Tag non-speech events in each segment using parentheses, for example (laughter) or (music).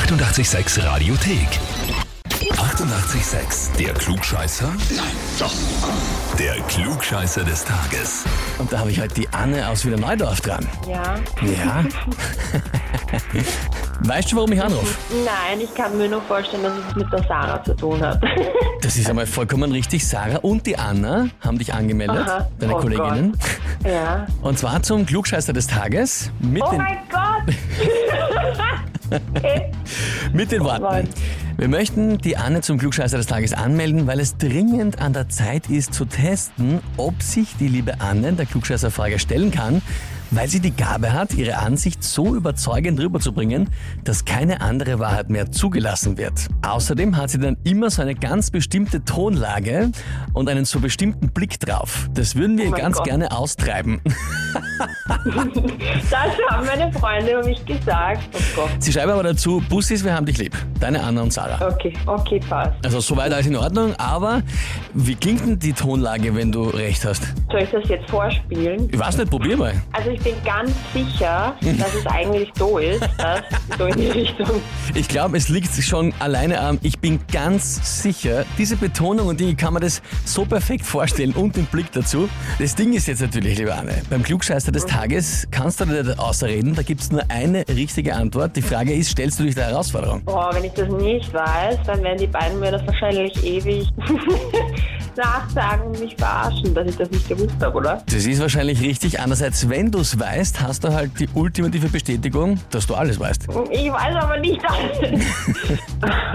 886 Radiothek. 88,6. Der Klugscheißer? Nein, doch. Der Klugscheißer des Tages. Und da habe ich heute die Anne aus Wiener Neudorf dran. Ja. Ja. (laughs) weißt du, warum ich anrufe? Nein, ich kann mir nur vorstellen, dass es mit der Sarah zu tun hat. (laughs) Das ist einmal vollkommen richtig. Sarah und die Anna haben dich angemeldet, Aha. deine Oh Kolleginnen. ja. Und zwar zum Klugscheißer des Tages mit, Oh mein Gott! (laughs) okay. mit den Worten. Wir möchten die Anne zum Klugscheißer des Tages anmelden, weil es dringend an der Zeit ist zu testen, ob sich die liebe Anne der Klugscheißerfrage stellen kann, weil sie die Gabe hat, ihre Ansicht so überzeugend rüberzubringen, dass keine andere Wahrheit mehr zugelassen wird. Außerdem hat sie dann immer so eine ganz bestimmte Tonlage und einen so bestimmten Blick drauf. Das würden wir Oh ganz Gott. gerne austreiben. (laughs) Das haben meine Freunde über mich gesagt. Oh. Sie schreiben aber dazu, Bussis, wir haben dich lieb. Deine Anna und Sarah. Okay, okay, passt. Also soweit alles in Ordnung, aber wie klingt denn die Tonlage, wenn du recht hast? Soll ich das jetzt vorspielen? Ich weiß nicht, probier mal. Also ich bin ganz sicher, dass es eigentlich so ist, dass so in die Richtung. Ich glaube, es liegt schon alleine am, ich bin ganz sicher, diese Betonung und Dinge kann man das so perfekt vorstellen und den Blick dazu. Das Ding ist jetzt natürlich, liebe Anne, beim Klugscheißer des Tages kannst du dir nicht außerreden, da gibt es nur eine richtige Antwort. Die Frage ist, stellst du dich der Herausforderung? Boah, wenn ich das nicht weiß, dann werden die beiden mir das wahrscheinlich ewig nachsagen und mich verarschen, dass ich das nicht gewusst habe, oder? Das ist wahrscheinlich richtig. Andererseits, wenn du es weißt, hast du halt die ultimative Bestätigung, dass du alles weißt. Ich weiß aber nicht alles.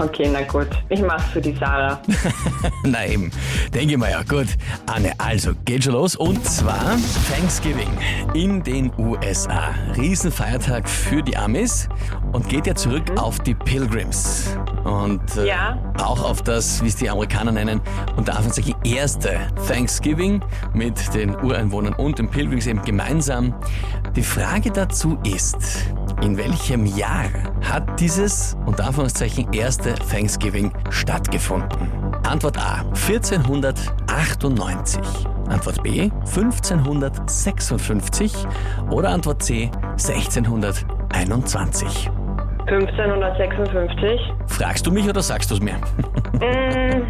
(laughs) okay, na gut. Ich mach's für die Sarah. (laughs) Na eben, denke mal ja. Gut, Anne, also geht schon los. Und zwar Thanksgiving in den USA. Riesenfeiertag für die Amis und geht ja zurück auf die Pilgrims. Und äh, Ja. auch auf das, wie es die Amerikaner nennen, unter Anführungszeichen erste Thanksgiving mit den Ureinwohnern und den Pilgrims eben gemeinsam. Die Frage dazu ist, in welchem Jahr hat dieses unter Anführungszeichen erste Thanksgiving stattgefunden? Antwort A 1498. Antwort B 1556 oder Antwort C 1621. 1556. Fragst du mich oder sagst du es mir? Mm,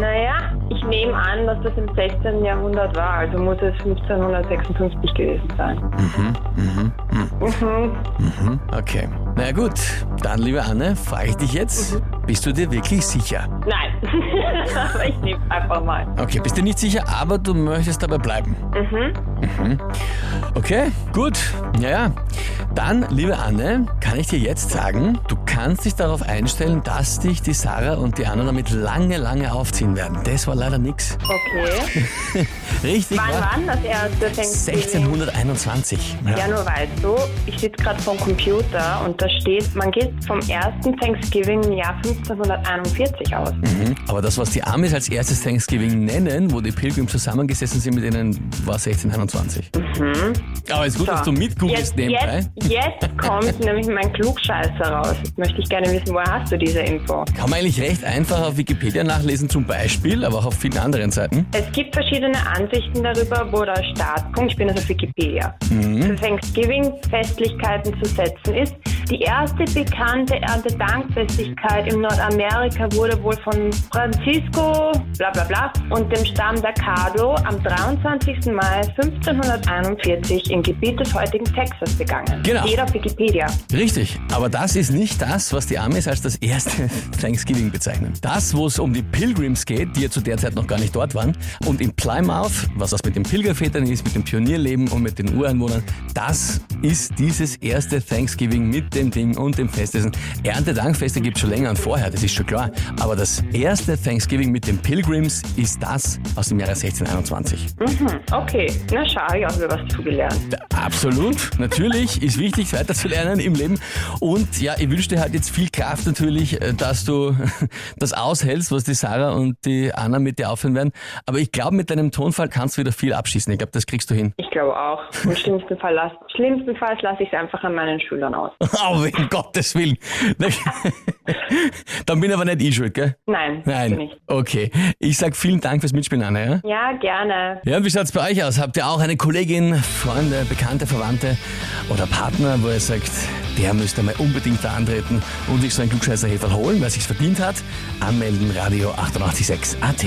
naja, ich nehme an, dass das im 16. Jahrhundert war, also muss es 1556 gewesen sein. Mhm. Okay. Na gut, dann liebe Anne, frage ich dich jetzt, bist du dir wirklich sicher? Nein, (laughs) aber ich nehme einfach mal. Okay, bist dir nicht sicher, aber du möchtest dabei bleiben. Mhm. Okay, gut. Ja, ja. Dann, liebe Anne, kann ich dir jetzt sagen, du kannst dich darauf einstellen, dass dich die Sarah und die Anna damit lange, lange aufziehen werden. Das war leider nix. Okay. (laughs) Richtig, Wann war wann das erste Thanksgiving? 1621. Ja, nur weißt du, ich sitze gerade vom Computer und da steht, man geht vom ersten Thanksgiving im Jahr 1541 aus. Mhm. Aber das, was die Amis als erstes Thanksgiving nennen, wo die Pilgrims zusammengesessen sind mit ihnen, war 1621. Aber ist gut, dass du mitgoogelst nebenbei. jetzt, jetzt (laughs) kommt nämlich mein Klugscheißer raus. Jetzt möchte ich gerne wissen, woher hast du diese Info? Kann man eigentlich recht einfach auf Wikipedia nachlesen zum Beispiel, aber auch auf vielen anderen Seiten. Es gibt verschiedene Ansichten darüber, wo der Startpunkt, ich bin also auf Wikipedia, für Thanksgiving-Festlichkeiten zu setzen ist. Die erste bekannte Erntedankfestigkeit in Nordamerika wurde wohl von Francisco bla bla bla und dem Stamm der Caddo am 23. Mai 1541 im Gebiet des heutigen Texas begangen. Genau. Steht auf Wikipedia. Richtig, aber das ist nicht das, was die Amis als das erste (laughs) Thanksgiving bezeichnen. Das, wo es um die Pilgrims geht, die ja zu der Zeit noch gar nicht dort waren, und in Plymouth, was das mit den Pilgervätern ist, mit dem Pionierleben und mit den Ureinwohnern, das ist dieses erste Thanksgiving mit dem Ding und dem Festessen. Erntedankfeste gibt es schon länger und vorher, das ist schon klar. Aber das erste Thanksgiving mit den Pilgrims ist das aus dem Jahre 1621. Mhm, okay, na schau, ich habe was zugelernt. Absolut, natürlich, ist wichtig weiterzulernen im Leben. Und ja, ich wünsche dir halt jetzt viel Kraft natürlich, äh, dass du (laughs) das aushältst, was die Sarah und die Anna mit dir aufhören werden. Aber ich glaube, mit deinem Tonfall kannst du wieder viel abschießen. Ich glaube, das kriegst du hin. Ich glaube auch. Im schlimmsten Fall lass, schlimmstenfalls lasse ich es einfach an meinen Schülern aus. (laughs) Wow, um Gottes Willen. Dann bin aber nicht ich schuld, gell? Nein, Nein. bin ich. Okay. Ich sag vielen Dank fürs Mitspielen, Anna. Ja? Ja, gerne. Ja, und wie schaut's bei euch aus? Habt ihr auch eine Kollegin, Freunde, Bekannte, Verwandte oder Partner, wo ihr sagt, der müsste mal unbedingt da antreten und sich so ein klugscheißer Heferl holen, weil sich's verdient hat? Anmelden, Radio 886 AT.